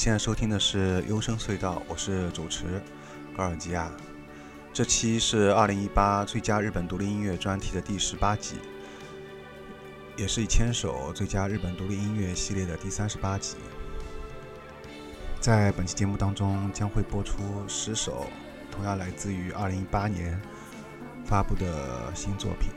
现在收听的是优声隧道，我是主持高尔基亚。这期是二零一八最佳日本独立音乐专题的第十八集，也是以牵手最佳日本独立音乐系列的第三十八集。在本期节目当中，将会播出十首同样来自于二零一八年发布的新作品。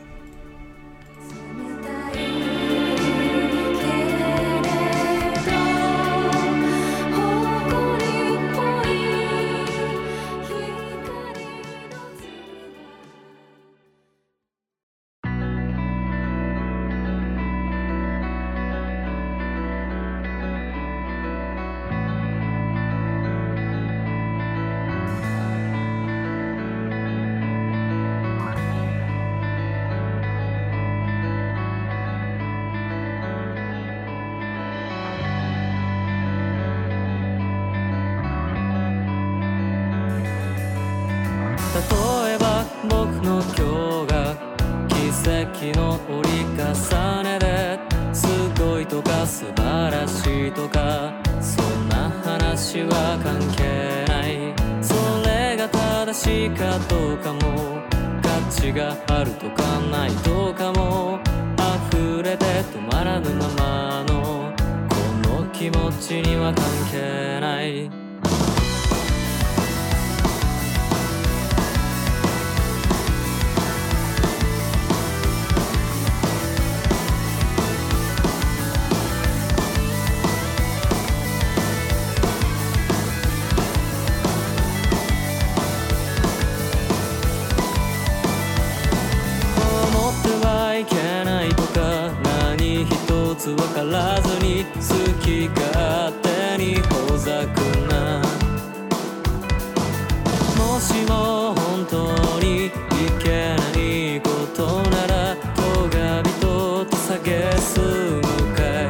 例えば僕の今日が奇跡の折り重ねですごい。とか素晴らしいとかそんな話は関係ない。それが正しいかどうかも価値があるとかないとかも溢れて止まらぬままのこの気持ちには関係ない。つ分からずに好き勝手にほざくな。もしも本当にいけないことなら咎人と下げすむかい。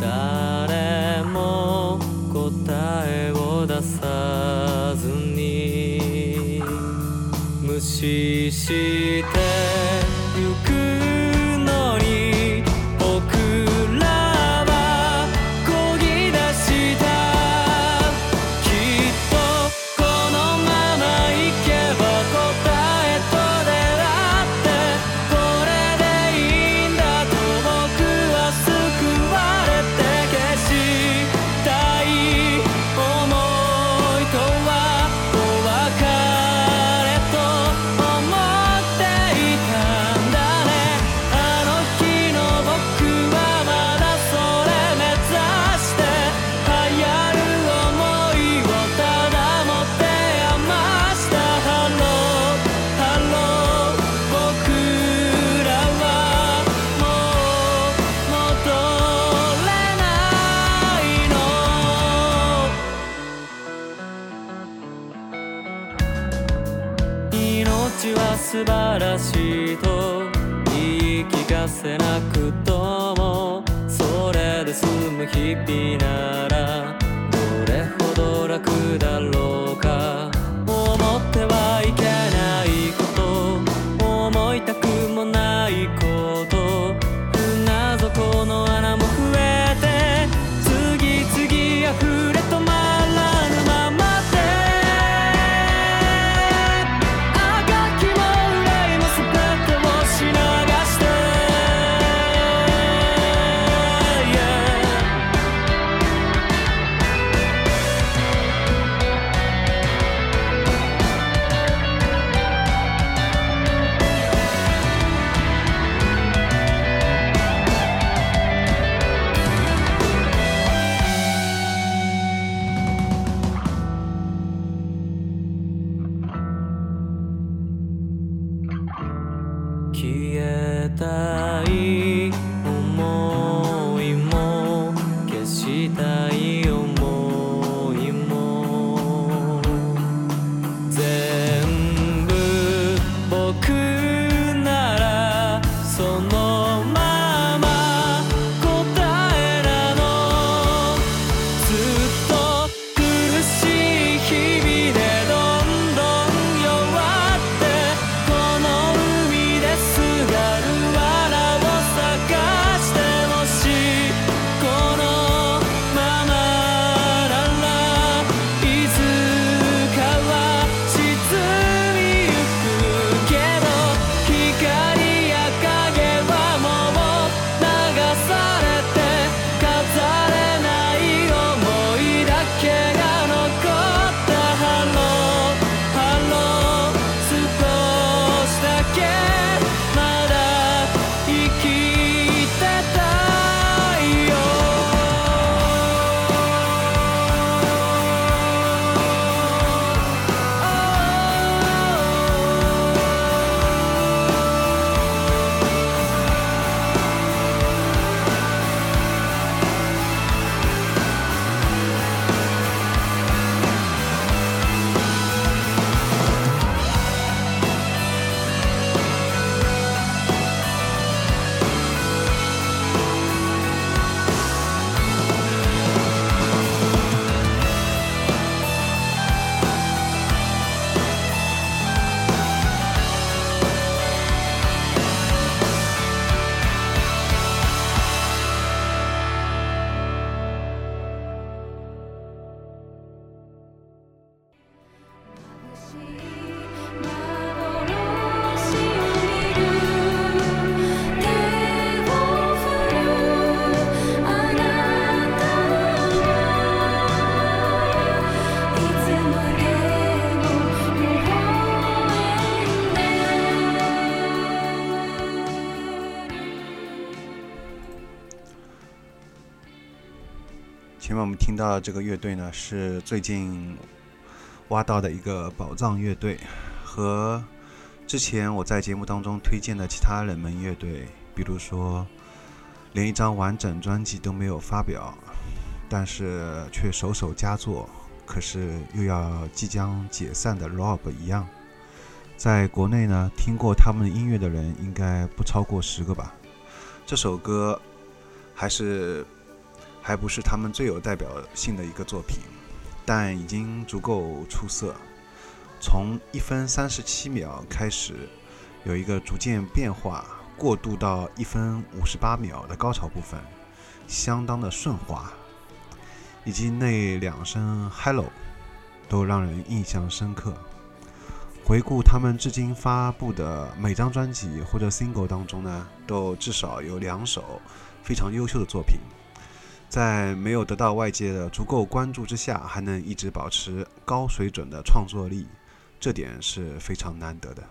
誰も答えを出さずに無視して前面我们听到的这个乐队呢，是最近挖到的一个宝藏乐队，和之前我在节目当中推荐的其他冷门乐队，比如说连一张完整专辑都没有发表，但是却首首佳作，可是又要即将解散的 Rob 一样，在国内呢，听过他们音乐的人应该不超过十个吧。这首歌还是。还不是他们最有代表性的一个作品，但已经足够出色。从一分三十七秒开始，有一个逐渐变化，过渡到一分五十八秒的高潮部分，相当的顺滑，以及那两声 “hello” 都让人印象深刻。回顾他们至今发布的每张专辑或者 single 当中呢，都至少有两首非常优秀的作品。在没有得到外界的足够关注之下，还能一直保持高水准的创作力，这点是非常难得的。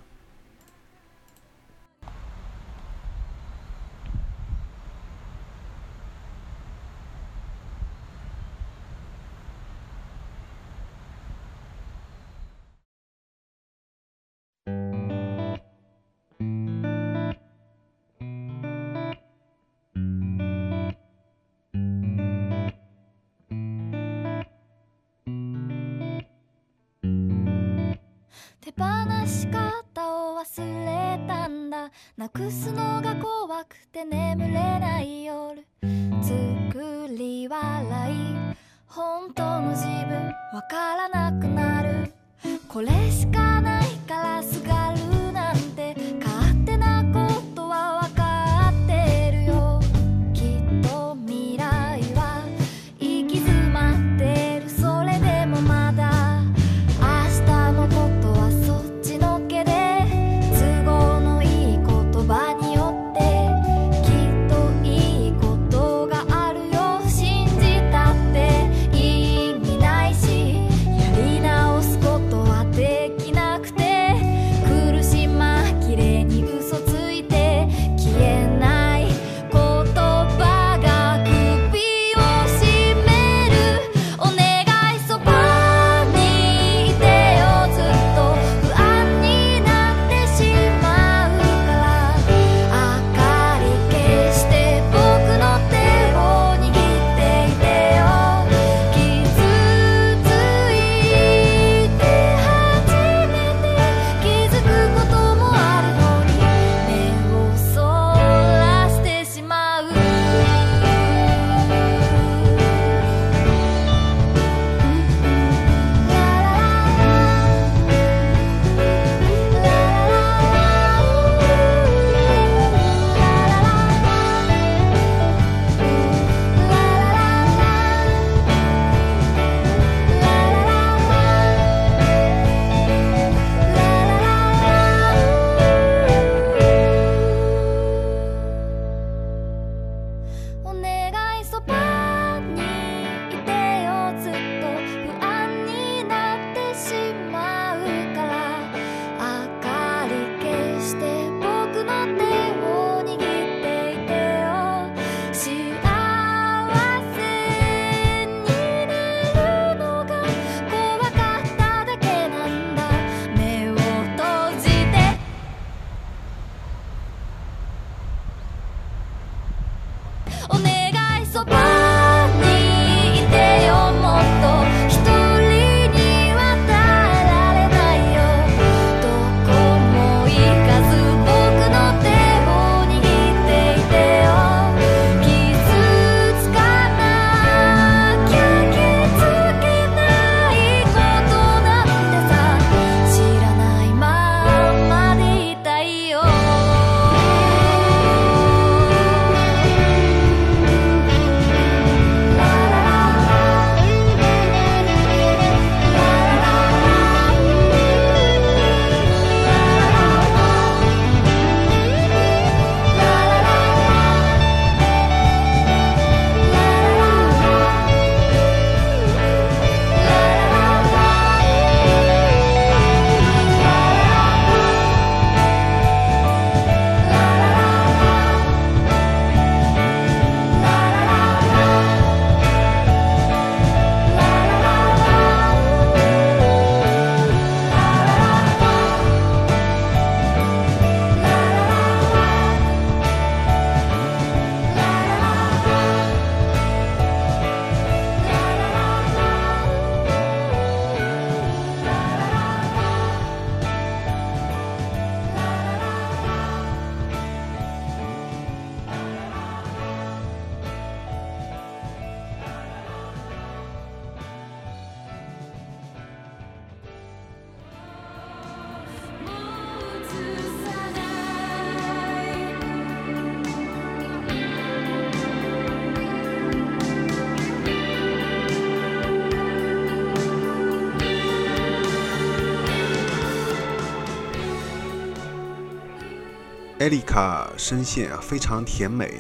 艾丽卡声线啊非常甜美。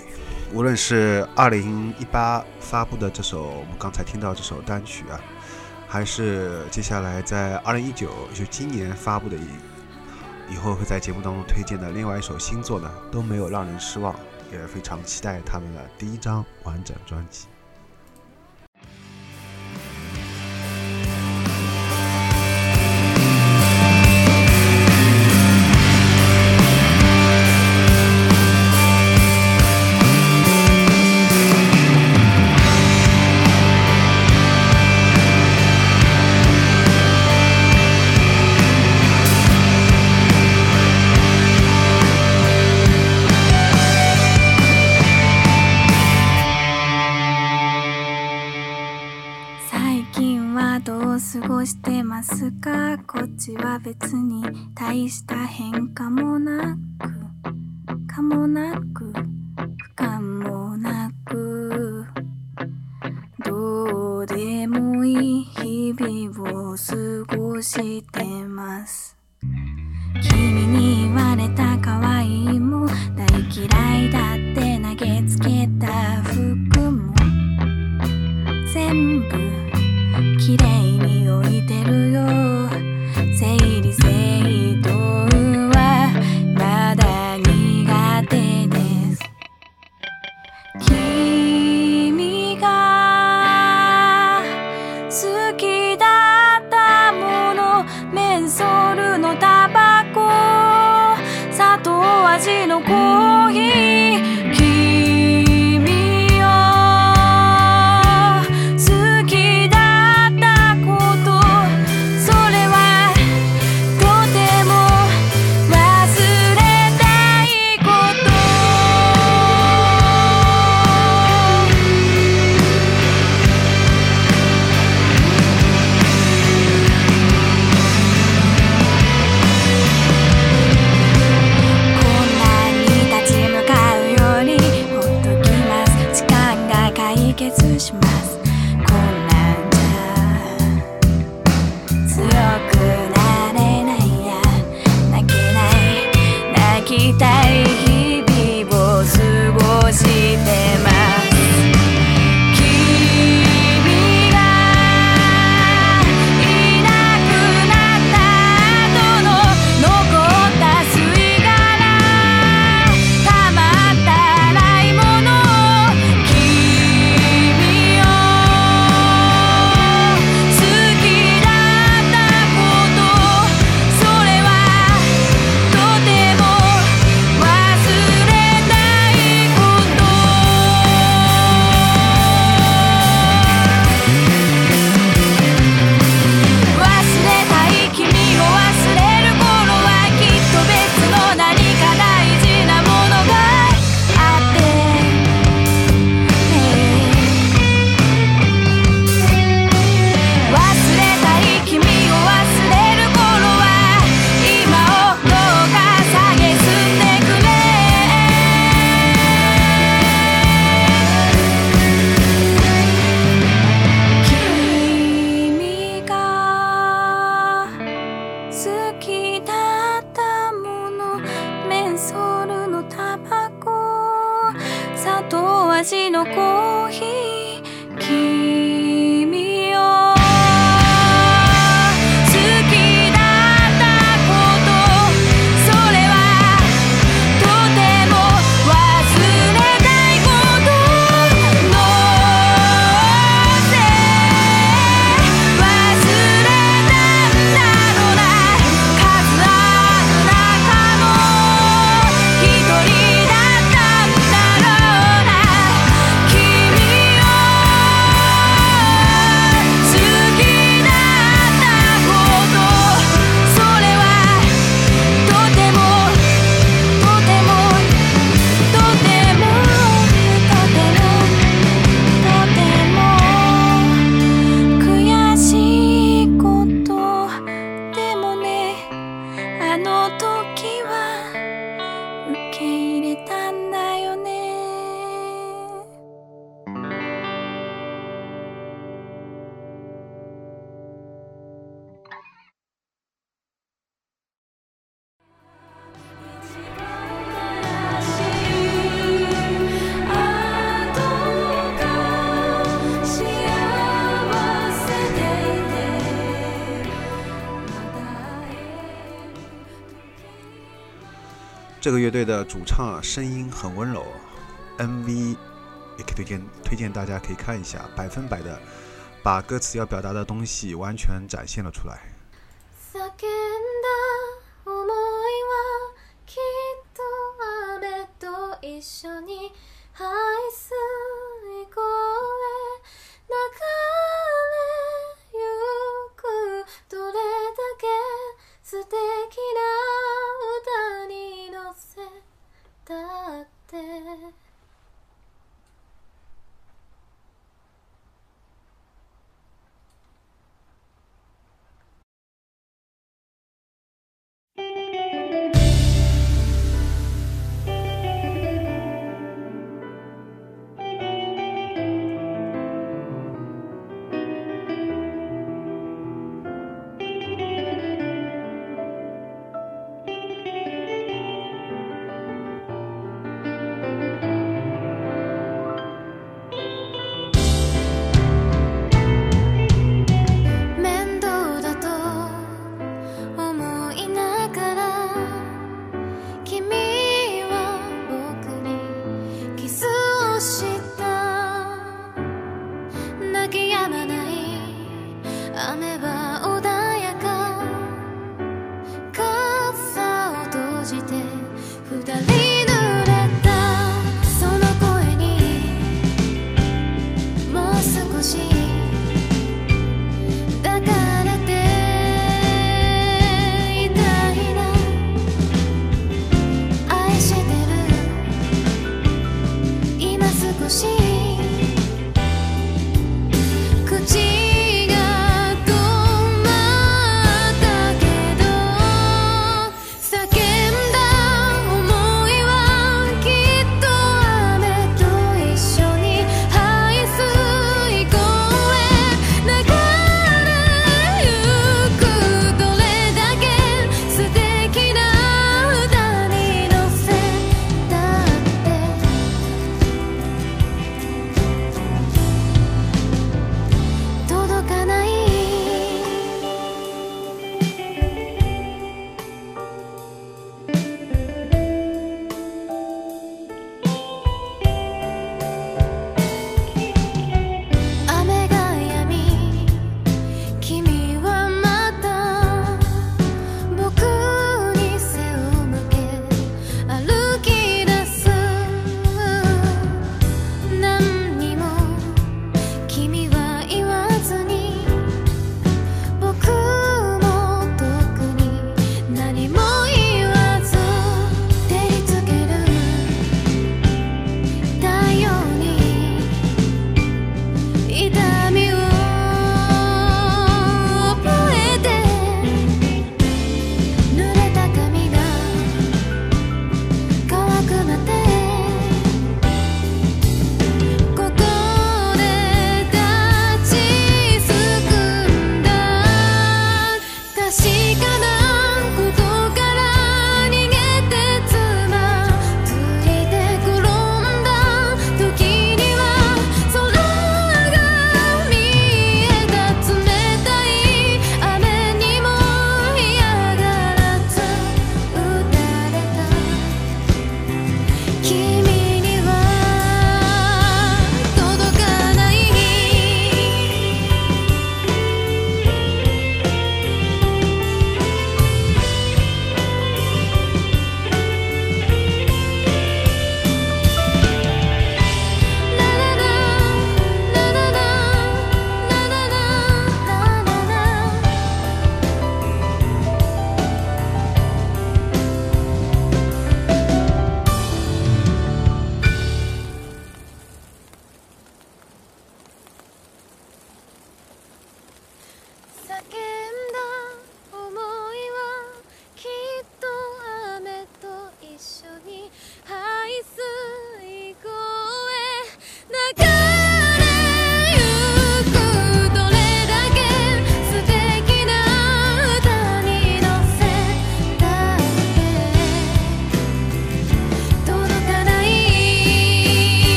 无论是二零一八发布的这首我们刚才听到这首单曲啊还是接下来在二零一九就今年发布的一以后会在节目当中推荐的另外一首新作呢都没有让人失望也非常期待他们的第一张完整专辑。別に大した変化もなくかもなく不感もなくどうでもいい日々を過ごしてます。君的主唱声音很温柔，MV 也可以推荐推荐大家可以看一下，百分百的把歌词要表达的东西完全展现了出来。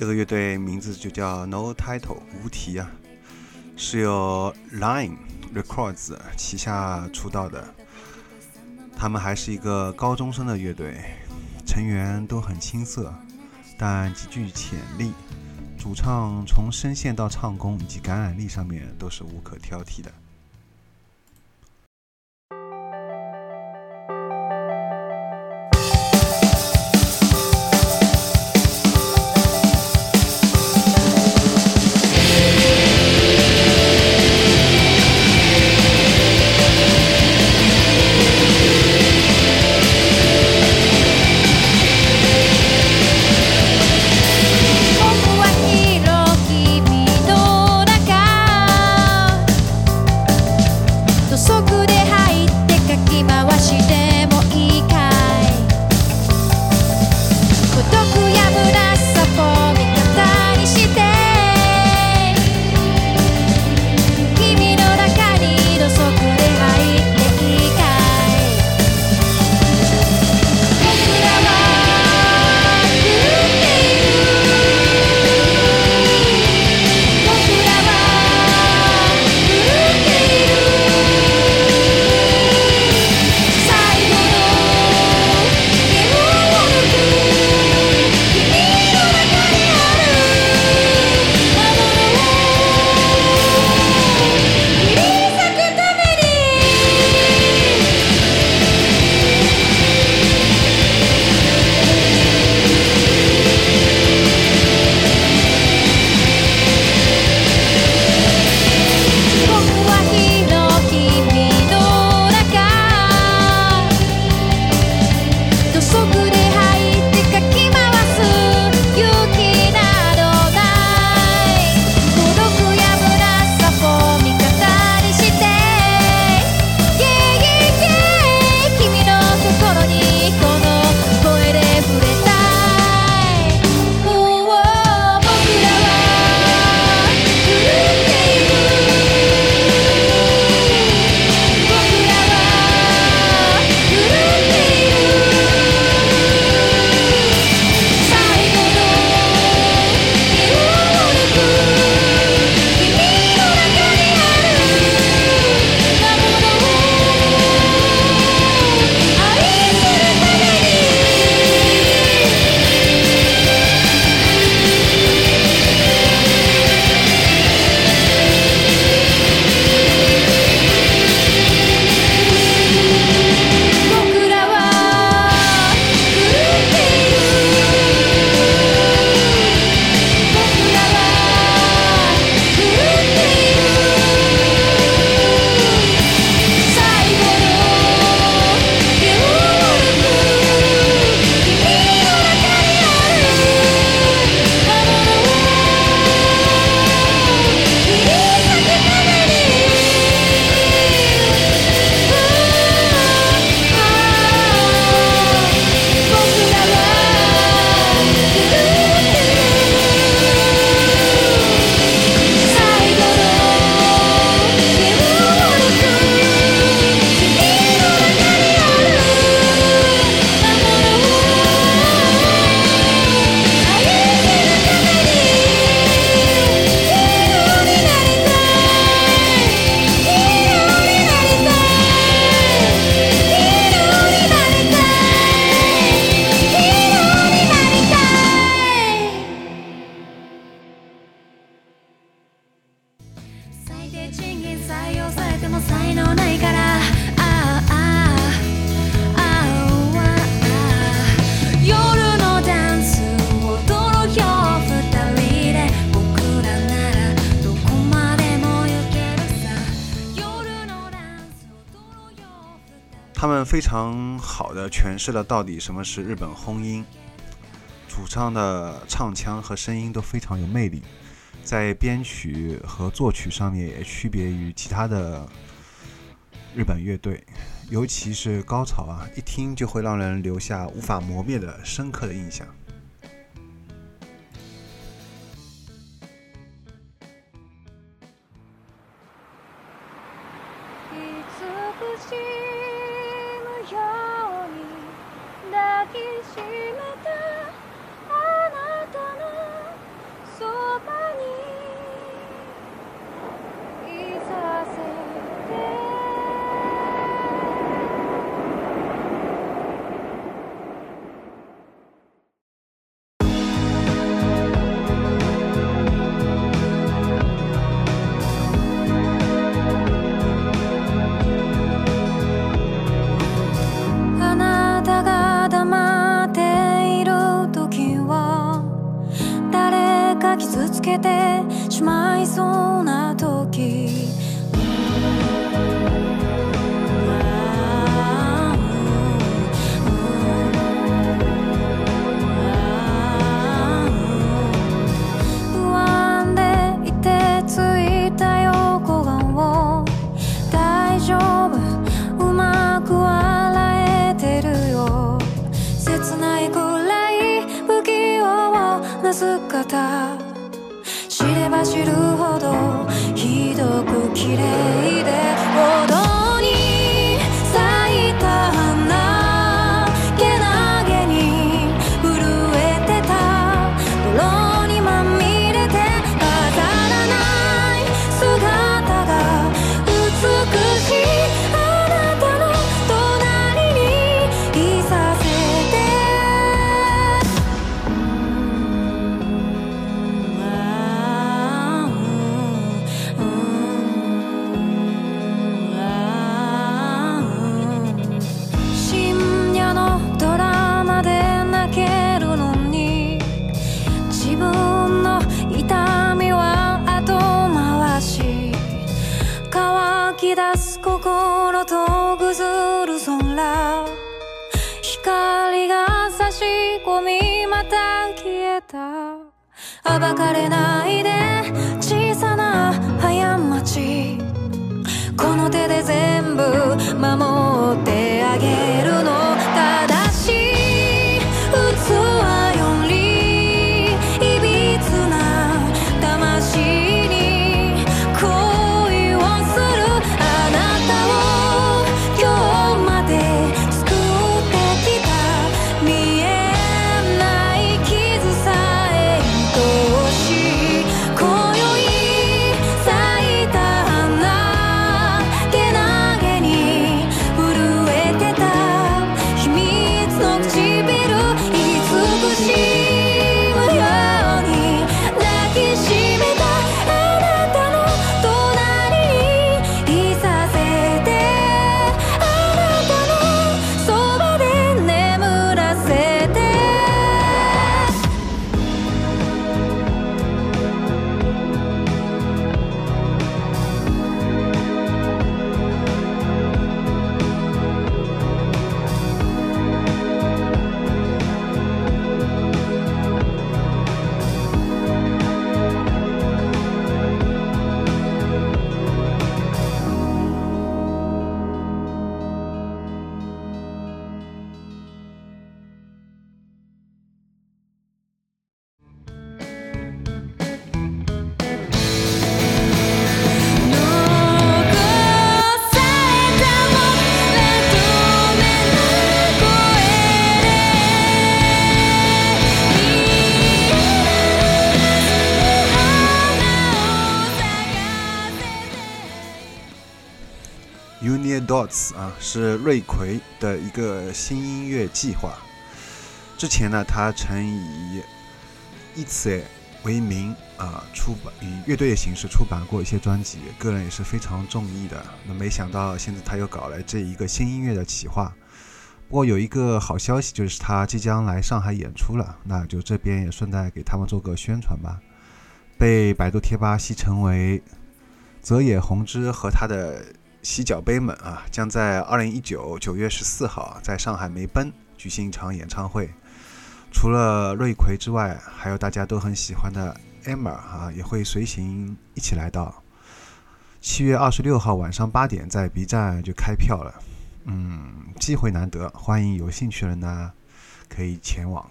这个乐队名字就叫 no title 无题啊，是由 line Records 旗下出道的，他们还是一个高中生的乐队，成员都很青涩，但极具潜力，主唱从声线到唱功以及感染力上面都是无可挑剔的。诠释了到底什么是日本轰音，主唱的唱腔和声音都非常有魅力，在编曲和作曲上面也区别于其他的日本乐队，尤其是高潮啊，一听就会让人留下无法磨灭的深刻的印象。的一个新音乐计划。之前呢，他曾以以此为名啊，出版以乐队的形式出版过一些专辑，个人也是非常中意的。那没想到现在他又搞了这一个新音乐的企划。不过有一个好消息，就是他即将来上海演出了，那就这边也顺带给他们做个宣传吧。被百度贴吧戏称为泽野弘之和他的洗脚杯们啊，将在二零一九九月十四号在上海梅奔举行一场演唱会。除了瑞葵之外，还有大家都很喜欢的 Emma 啊，也会随行一起来到。七月二十六号晚上八点，在 B 站就开票了。嗯，机会难得，欢迎有兴趣的人呢可以前往。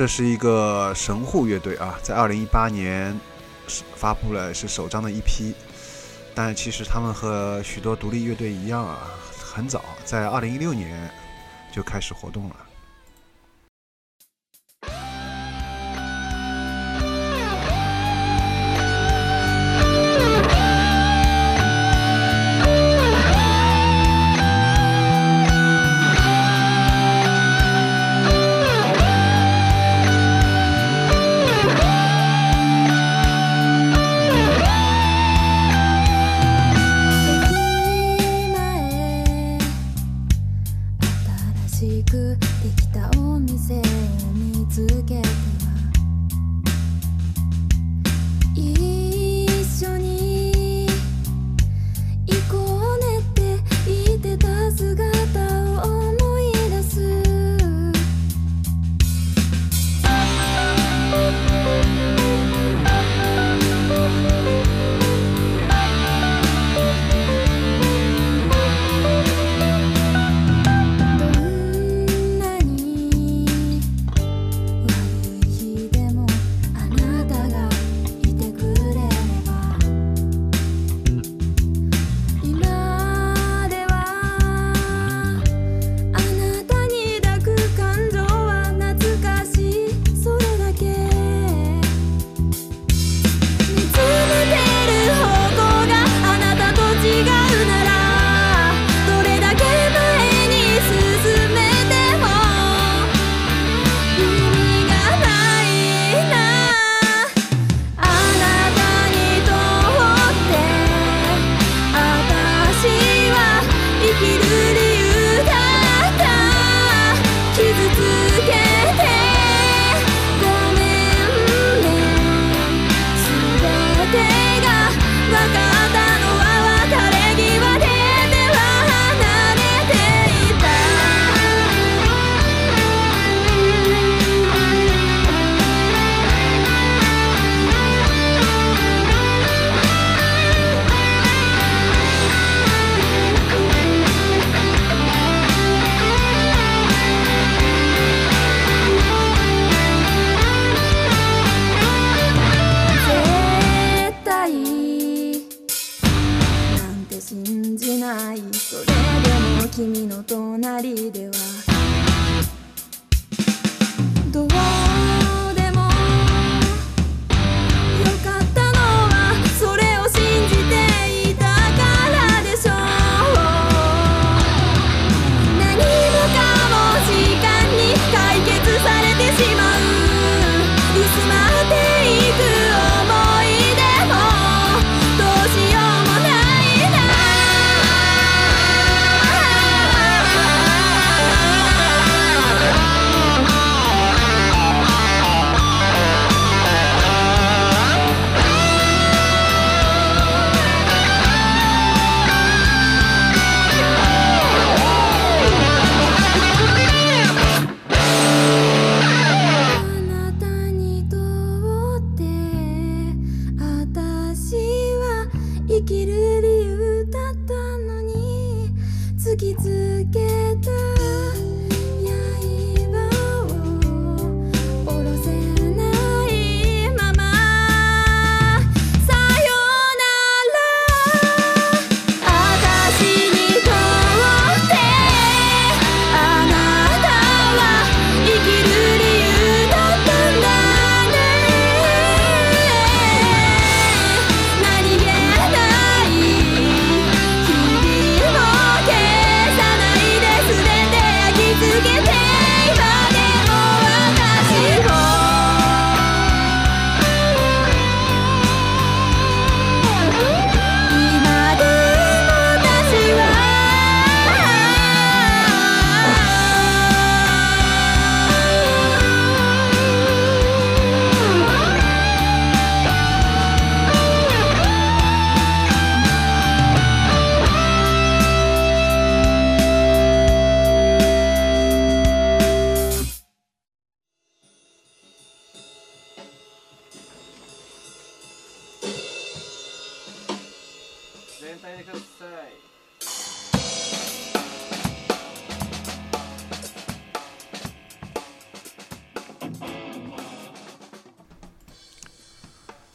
这是一个神户乐队啊，在二零一八年发布了是首张的一批，但其实他们和许多独立乐队一样啊，很早在二零一六年就开始活动了。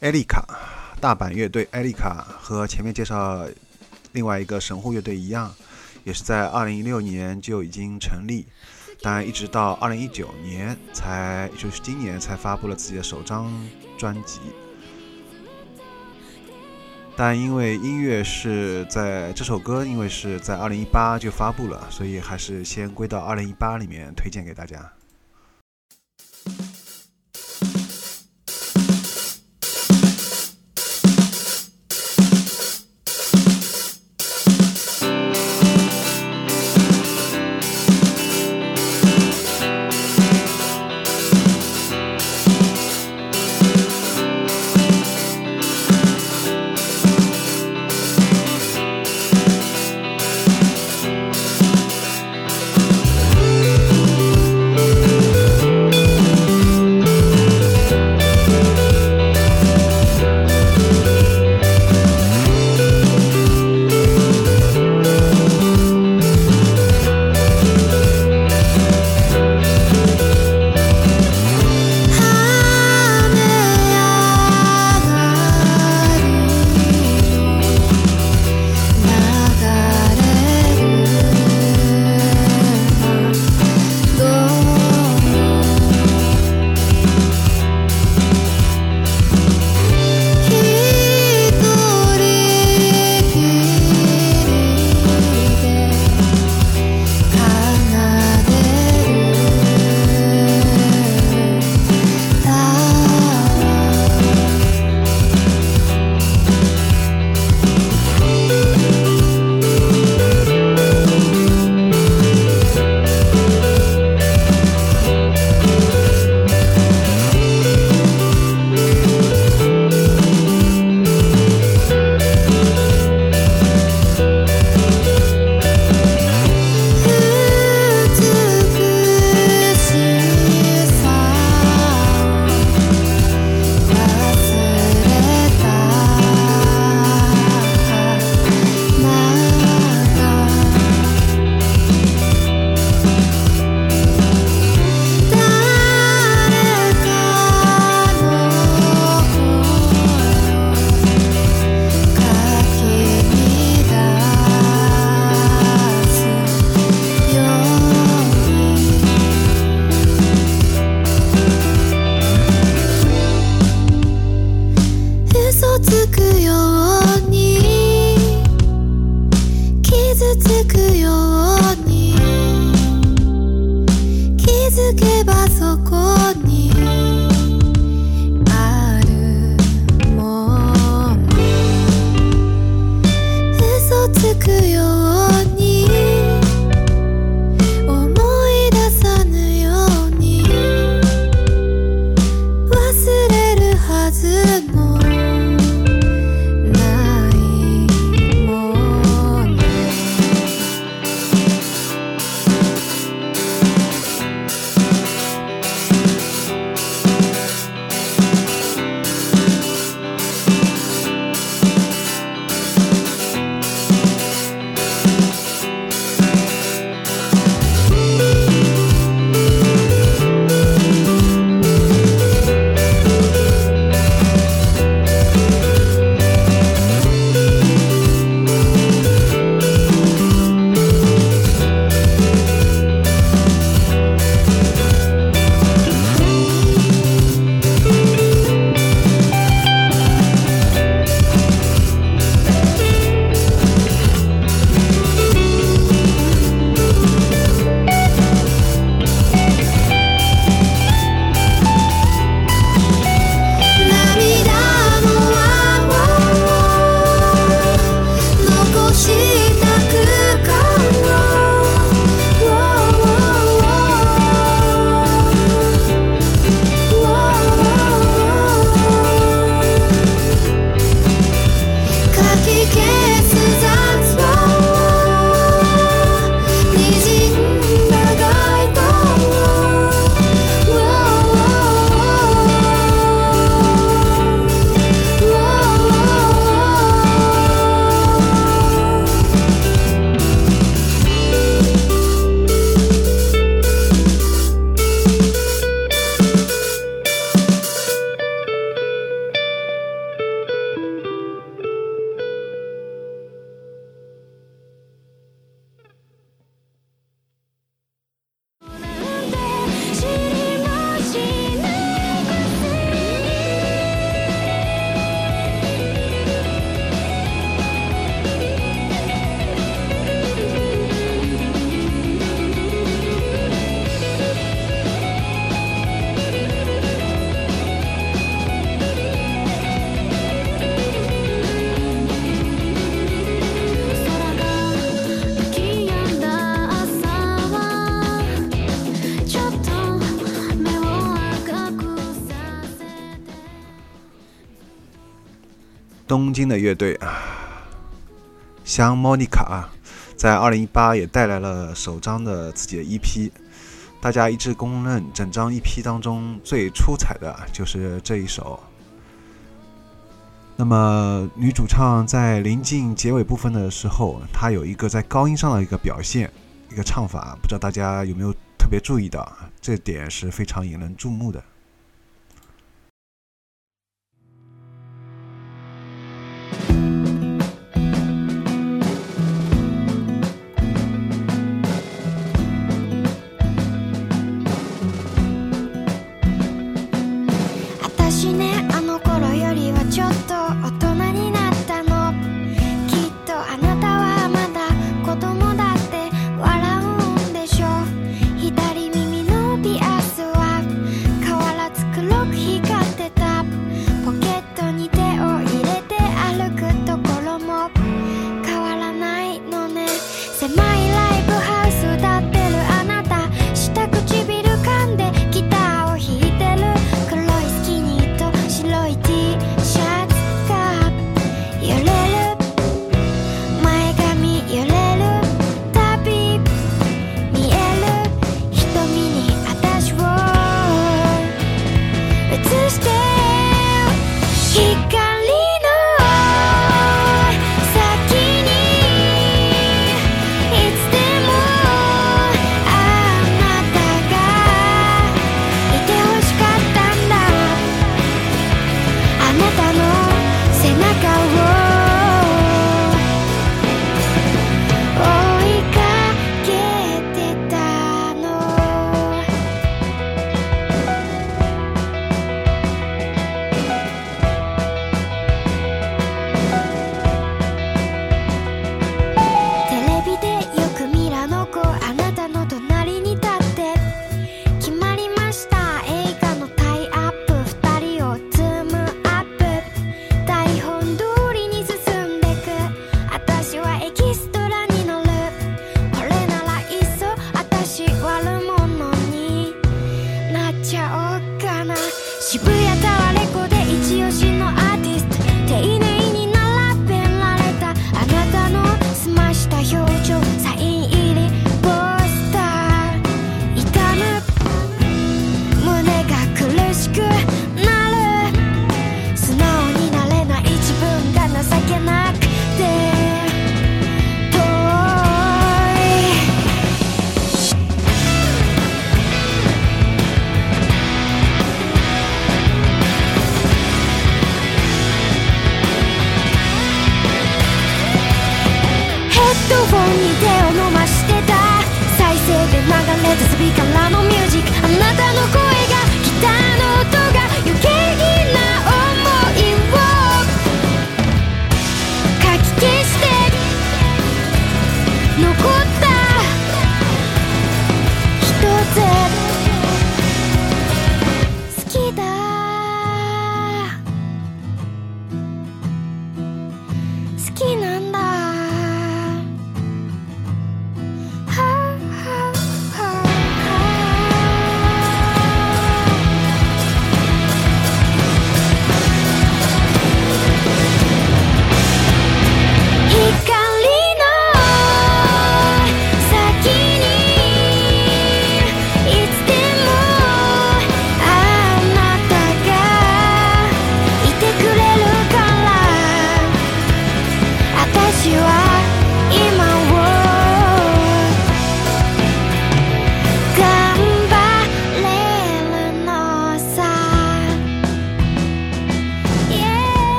艾丽卡大阪乐队艾丽卡和前面介绍另外一个神户乐队一样也是在二零一六年就已经成立但一直到二零一九年才就是今年才发布了自己的首张专辑。但因为音乐是在这首歌，因为是在二零一八就发布了，所以还是先归到二零一八里面推荐给大家。东京的乐队啊，香莫妮卡啊，在二零一八也带来了首张的自己的 EP。大家一致公认，整张 EP 当中最出彩的就是这一首。那么，女主唱在临近结尾部分的时候，她有一个在高音上的一个表现，一个唱法，不知道大家有没有特别注意到？这点是非常引人注目的。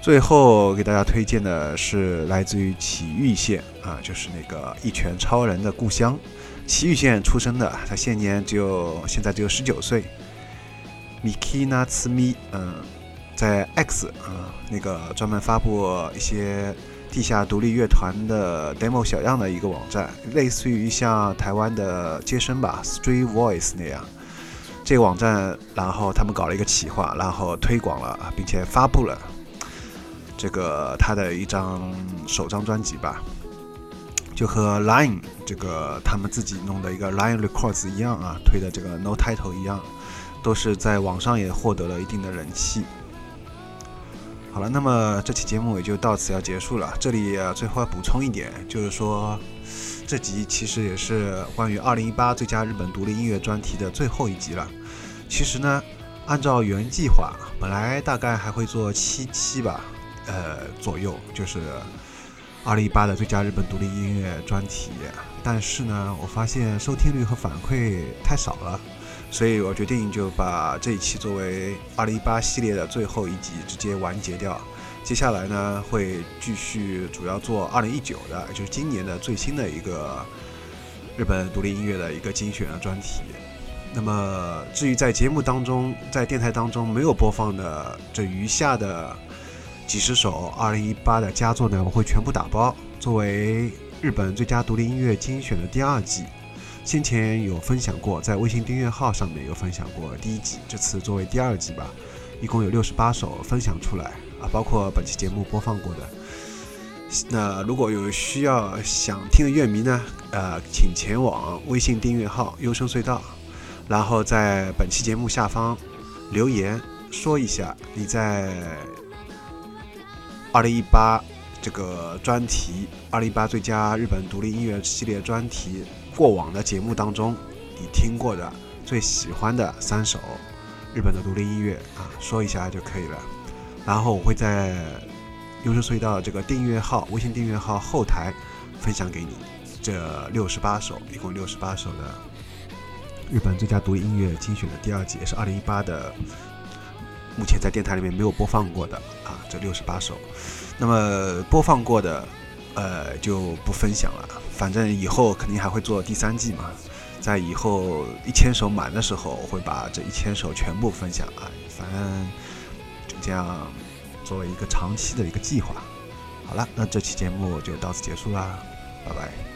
最后给大家推荐的是来自于祁玉县啊，就是那个一拳超人的故乡。祁玉县出生的，他现年只有现在只有十九岁。Miki n a t s m i 嗯，在 X 啊那个专门发布一些地下独立乐团的 demo 小样的一个网站，类似于像台湾的接生吧 Street Voice 那样。这个网站，然后他们搞了一个企划，然后推广了，并且发布了这个他的一张首张专辑吧。就和 Line 这个他们自己弄的一个 Line Records 一样啊，推的这个 No Title 一样，都是在网上也获得了一定的人气。好了，那么这期节目也就到此要结束了。这里最后要补充一点，就是说这集其实也是关于2018最佳日本独立音乐专题的最后一集了。其实呢，按照原计划，本来大概还会做七期吧，呃左右，就是。二零一八的最佳日本独立音乐专题，但是呢，我发现收听率和反馈太少了，所以我决定就把这一期作为二零一八系列的最后一集直接完结掉。接下来呢，会继续主要做二零一九的，就是今年的最新的一个日本独立音乐的一个精选的专题。那么，至于在节目当中，在电台当中没有播放的这余下的。几十首2018的佳作呢，我会全部打包作为日本最佳独立音乐精选的第二季。先前有分享过，在微信订阅号上面有分享过第一季，这次作为第二季吧，一共有六十八首分享出来啊，包括本期节目播放过的。那如果有需要想听的乐迷呢，呃，请前往微信订阅号“优声隧道”，然后在本期节目下方留言说一下你在。二零一八这个专题，二零一八最佳日本独立音乐系列专题，过往的节目当中，你听过的最喜欢的三首日本的独立音乐啊，说一下就可以了。然后我会在优声隧道这个订阅号、微信订阅号后台分享给你这六十八首，一共六十八首的日本最佳独立音乐精选的第二季，也是二零一八的。目前在电台里面没有播放过的啊，这六十八首，那么播放过的，呃，就不分享了。反正以后肯定还会做第三季嘛，在以后一千首满的时候，我会把这一千首全部分享啊。反正就这样，作为一个长期的一个计划。好了，那这期节目就到此结束啦，拜拜。